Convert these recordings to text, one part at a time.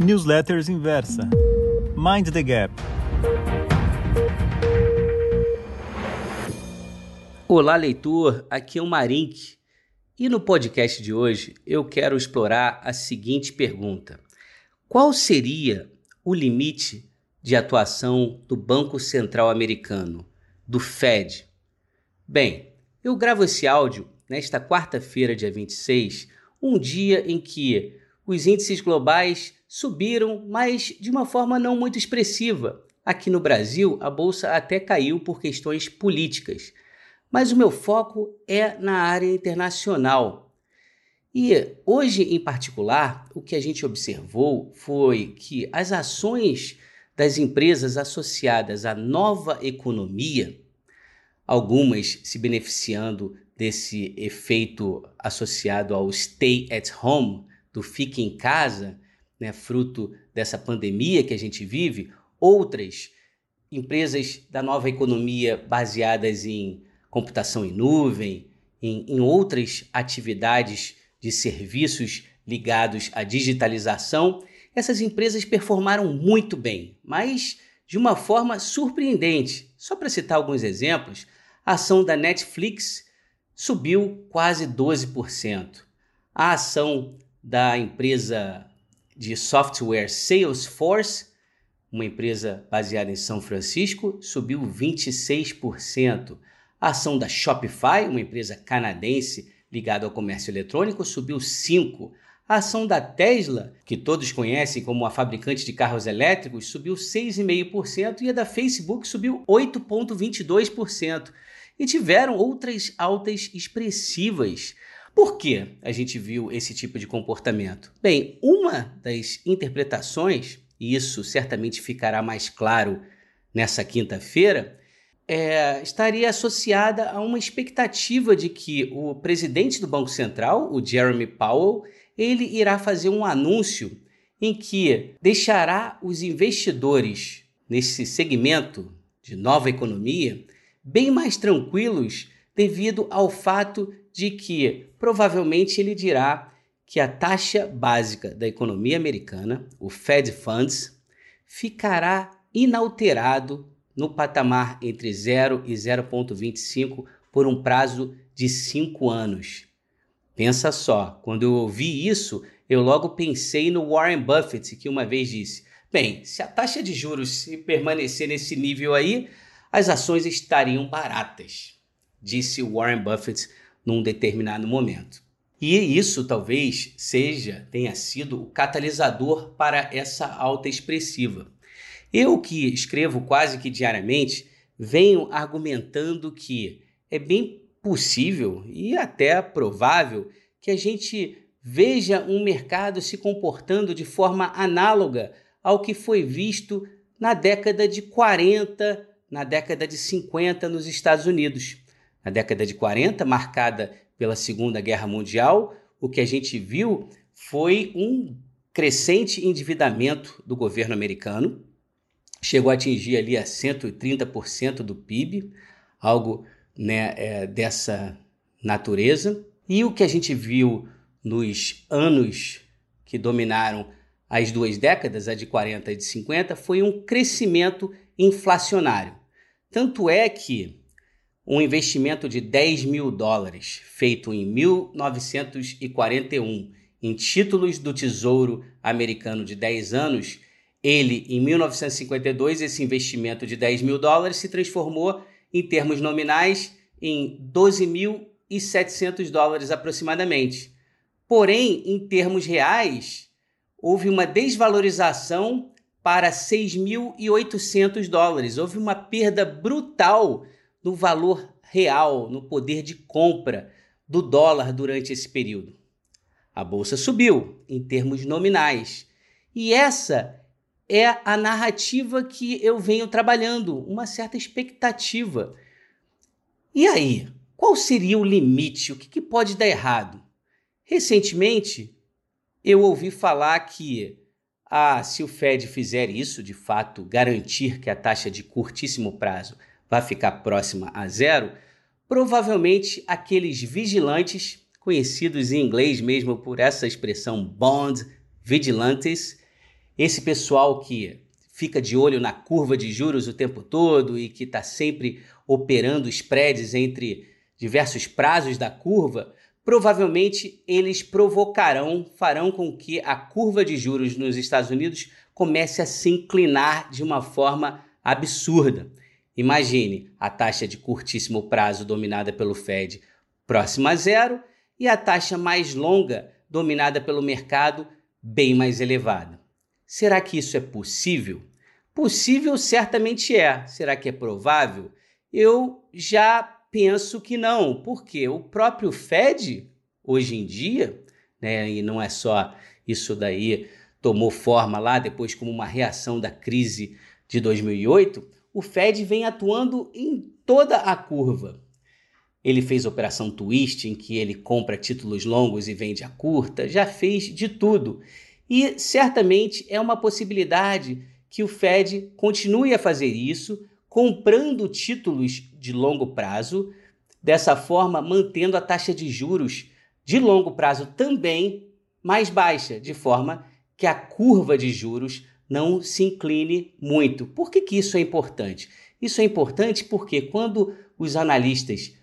Newsletters Inversa. Mind the Gap. Olá, leitor. Aqui é o Marink. E no podcast de hoje eu quero explorar a seguinte pergunta: Qual seria o limite de atuação do Banco Central Americano, do Fed? Bem, eu gravo esse áudio nesta quarta-feira, dia 26, um dia em que os índices globais subiram, mas de uma forma não muito expressiva. Aqui no Brasil, a bolsa até caiu por questões políticas, mas o meu foco é na área internacional. E hoje, em particular, o que a gente observou foi que as ações das empresas associadas à nova economia, algumas se beneficiando desse efeito associado ao stay at home, do fique em casa, né, fruto dessa pandemia que a gente vive, outras empresas da nova economia baseadas em computação em nuvem, em, em outras atividades de serviços ligados à digitalização, essas empresas performaram muito bem, mas de uma forma surpreendente. Só para citar alguns exemplos, a ação da Netflix subiu quase 12%. A ação da empresa de software Salesforce, uma empresa baseada em São Francisco, subiu 26%. A ação da Shopify, uma empresa canadense ligada ao comércio eletrônico, subiu 5%. A ação da Tesla, que todos conhecem como a fabricante de carros elétricos, subiu 6,5% e a da Facebook subiu 8,22% e tiveram outras altas expressivas. Por que a gente viu esse tipo de comportamento? Bem, uma das interpretações, e isso certamente ficará mais claro nessa quinta-feira, é, estaria associada a uma expectativa de que o presidente do Banco Central, o Jeremy Powell, ele irá fazer um anúncio em que deixará os investidores nesse segmento de nova economia bem mais tranquilos devido ao fato de que provavelmente ele dirá que a taxa básica da economia americana, o Fed Funds, ficará inalterado no patamar entre 0 e 0,25 por um prazo de 5 anos. Pensa só, quando eu ouvi isso, eu logo pensei no Warren Buffett, que uma vez disse: bem, se a taxa de juros permanecer nesse nível aí, as ações estariam baratas, disse Warren Buffett num determinado momento. E isso talvez seja, tenha sido o catalisador para essa alta expressiva. Eu que escrevo quase que diariamente, venho argumentando que é bem possível e até provável que a gente veja um mercado se comportando de forma análoga ao que foi visto na década de 40 na década de 50 nos Estados Unidos. Na década de 40, marcada pela Segunda Guerra Mundial, o que a gente viu foi um crescente endividamento do governo americano, chegou a atingir ali a 130% do PIB, algo né, é, dessa natureza. E o que a gente viu nos anos que dominaram as duas décadas, a de 40 e de 50, foi um crescimento inflacionário. Tanto é que um investimento de 10 mil dólares feito em 1941 em títulos do Tesouro Americano de 10 anos, ele, em 1952, esse investimento de 10 mil dólares se transformou, em termos nominais, em 12.700 dólares aproximadamente. Porém, em termos reais, houve uma desvalorização para 6.800 dólares. Houve uma perda brutal no valor real, no poder de compra do dólar durante esse período. A bolsa subiu em termos nominais. E essa é a narrativa que eu venho trabalhando, uma certa expectativa. E aí, qual seria o limite? O que, que pode dar errado? Recentemente, eu ouvi falar que ah, se o Fed fizer isso, de fato, garantir que a taxa de curtíssimo prazo vai ficar próxima a zero, provavelmente aqueles vigilantes, conhecidos em inglês mesmo por essa expressão bond vigilantes, esse pessoal que fica de olho na curva de juros o tempo todo e que está sempre operando spreads entre diversos prazos da curva, provavelmente eles provocarão, farão com que a curva de juros nos Estados Unidos comece a se inclinar de uma forma absurda. Imagine a taxa de curtíssimo prazo dominada pelo Fed próxima a zero e a taxa mais longa dominada pelo mercado bem mais elevada. Será que isso é possível? Possível certamente é. Será que é provável? Eu já penso que não, porque o próprio Fed, hoje em dia, né, e não é só isso daí, tomou forma lá depois como uma reação da crise de 2008, o Fed vem atuando em toda a curva. Ele fez operação twist, em que ele compra títulos longos e vende a curta, já fez de tudo. E certamente é uma possibilidade que o Fed continue a fazer isso, comprando títulos de longo prazo, dessa forma mantendo a taxa de juros de longo prazo também mais baixa, de forma que a curva de juros não se incline muito. Por que, que isso é importante? Isso é importante porque quando os analistas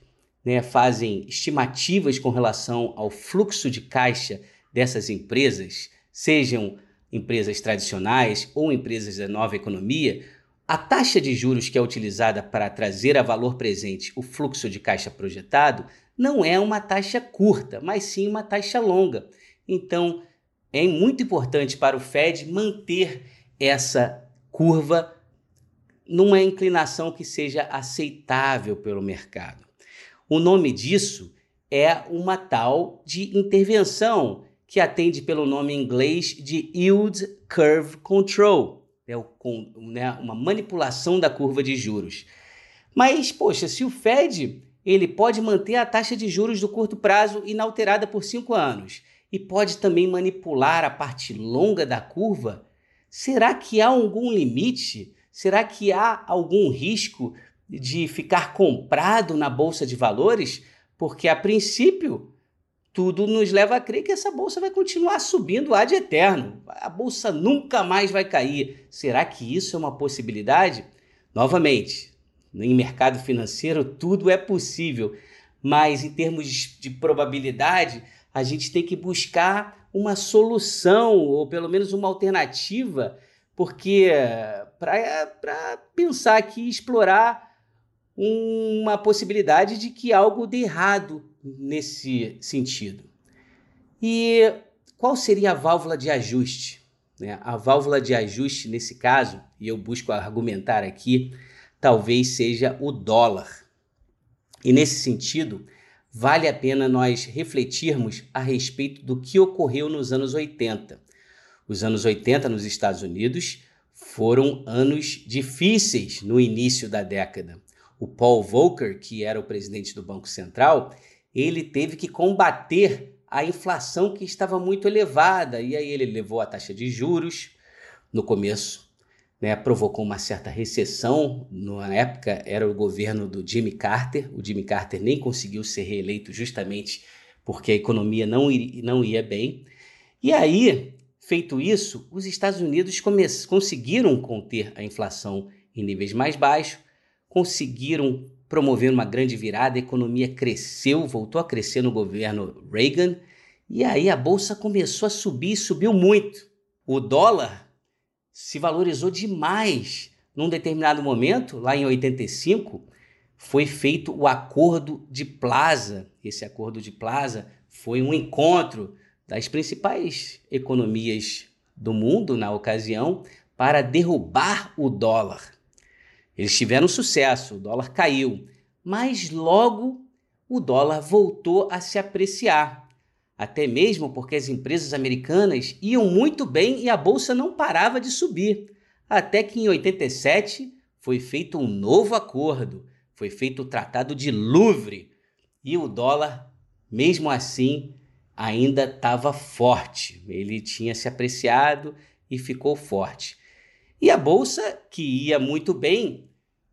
né, fazem estimativas com relação ao fluxo de caixa dessas empresas, sejam empresas tradicionais ou empresas da nova economia, a taxa de juros que é utilizada para trazer a valor presente o fluxo de caixa projetado não é uma taxa curta, mas sim uma taxa longa. Então, é muito importante para o Fed manter essa curva numa inclinação que seja aceitável pelo mercado. O nome disso é uma tal de intervenção que atende pelo nome em inglês de Yield Curve Control, é né, uma manipulação da curva de juros. Mas, poxa, se o Fed ele pode manter a taxa de juros do curto prazo inalterada por cinco anos e pode também manipular a parte longa da curva, será que há algum limite? Será que há algum risco de ficar comprado na bolsa de valores? Porque a princípio tudo nos leva a crer que essa bolsa vai continuar subindo ad eterno. A bolsa nunca mais vai cair. Será que isso é uma possibilidade? Novamente, em mercado financeiro tudo é possível, mas em termos de probabilidade, a gente tem que buscar uma solução ou pelo menos uma alternativa, porque para pensar aqui, explorar uma possibilidade de que algo dê errado nesse sentido. E qual seria a válvula de ajuste? Né? A válvula de ajuste, nesse caso, e eu busco argumentar aqui, talvez seja o dólar. E nesse sentido, vale a pena nós refletirmos a respeito do que ocorreu nos anos 80. Os anos 80 nos Estados Unidos foram anos difíceis no início da década. O Paul Volcker, que era o presidente do Banco Central, ele teve que combater a inflação que estava muito elevada. E aí ele levou a taxa de juros no começo, né, provocou uma certa recessão. Na época era o governo do Jimmy Carter. O Jimmy Carter nem conseguiu ser reeleito justamente porque a economia não, não ia bem. E aí, feito isso, os Estados Unidos conseguiram conter a inflação em níveis mais baixos, conseguiram promovendo uma grande virada, a economia cresceu, voltou a crescer no governo Reagan, e aí a bolsa começou a subir subiu muito. O dólar se valorizou demais. Num determinado momento, lá em 85, foi feito o Acordo de Plaza. Esse Acordo de Plaza foi um encontro das principais economias do mundo na ocasião para derrubar o dólar. Eles tiveram sucesso, o dólar caiu, mas logo o dólar voltou a se apreciar. Até mesmo porque as empresas americanas iam muito bem e a bolsa não parava de subir. Até que em 87 foi feito um novo acordo, foi feito o Tratado de Louvre e o dólar, mesmo assim, ainda estava forte. Ele tinha se apreciado e ficou forte. E a bolsa, que ia muito bem,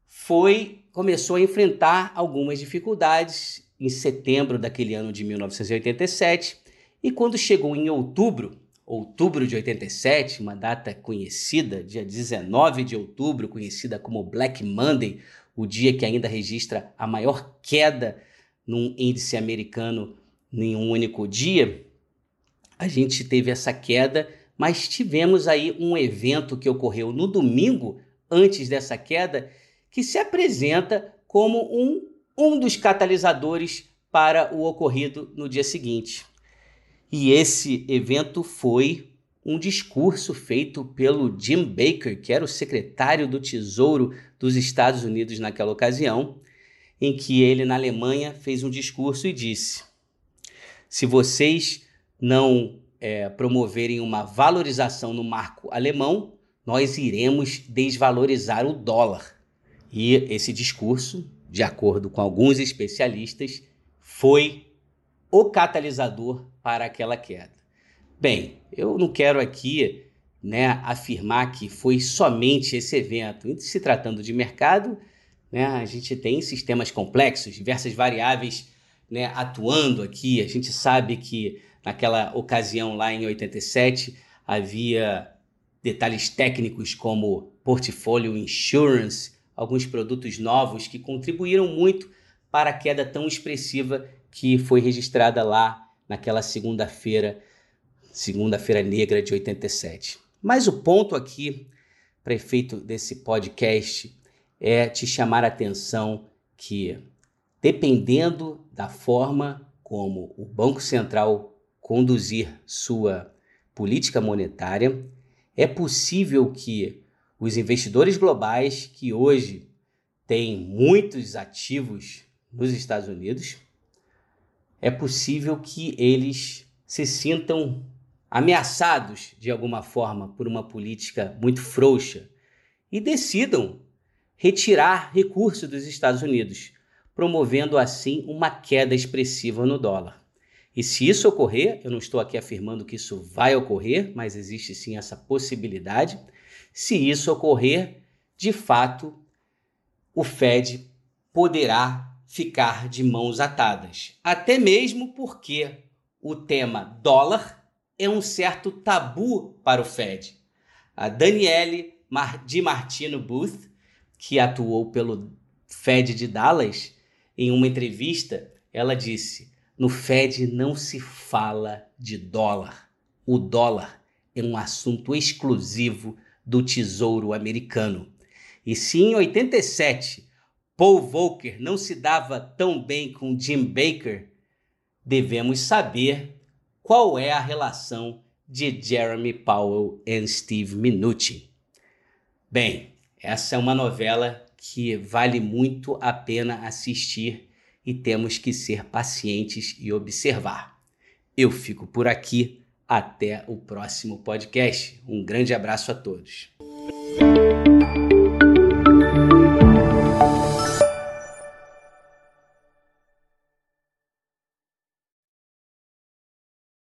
foi começou a enfrentar algumas dificuldades em setembro daquele ano de 1987, e quando chegou em outubro, outubro de 87, uma data conhecida, dia 19 de outubro, conhecida como Black Monday, o dia que ainda registra a maior queda num índice americano em um único dia, a gente teve essa queda, mas tivemos aí um evento que ocorreu no domingo, antes dessa queda, que se apresenta como um, um dos catalisadores para o ocorrido no dia seguinte. E esse evento foi um discurso feito pelo Jim Baker, que era o secretário do Tesouro dos Estados Unidos naquela ocasião, em que ele, na Alemanha, fez um discurso e disse: Se vocês não é, promoverem uma valorização no marco alemão, nós iremos desvalorizar o dólar. E esse discurso, de acordo com alguns especialistas, foi o catalisador para aquela queda. Bem, eu não quero aqui né, afirmar que foi somente esse evento. Em se tratando de mercado, né, a gente tem sistemas complexos, diversas variáveis né, atuando aqui. A gente sabe que naquela ocasião lá em 87 havia detalhes técnicos como portfólio insurance, alguns produtos novos que contribuíram muito para a queda tão expressiva que foi registrada lá naquela segunda-feira, segunda-feira negra de 87. Mas o ponto aqui, para efeito desse podcast, é te chamar a atenção que, dependendo da forma como o Banco Central conduzir sua política monetária, é possível que os investidores globais que hoje têm muitos ativos nos Estados Unidos é possível que eles se sintam ameaçados de alguma forma por uma política muito frouxa e decidam retirar recursos dos Estados Unidos, promovendo assim uma queda expressiva no dólar. E se isso ocorrer, eu não estou aqui afirmando que isso vai ocorrer, mas existe sim essa possibilidade. Se isso ocorrer, de fato, o Fed poderá ficar de mãos atadas. Até mesmo porque o tema dólar é um certo tabu para o Fed. A Daniele Di Martino Booth, que atuou pelo Fed de Dallas, em uma entrevista, ela disse: no Fed não se fala de dólar. O dólar é um assunto exclusivo do Tesouro Americano. E se em 87 Paul Volcker não se dava tão bem com Jim Baker, devemos saber qual é a relação de Jeremy Powell e Steve Mnuchin. Bem, essa é uma novela que vale muito a pena assistir e temos que ser pacientes e observar. Eu fico por aqui. Até o próximo podcast. Um grande abraço a todos.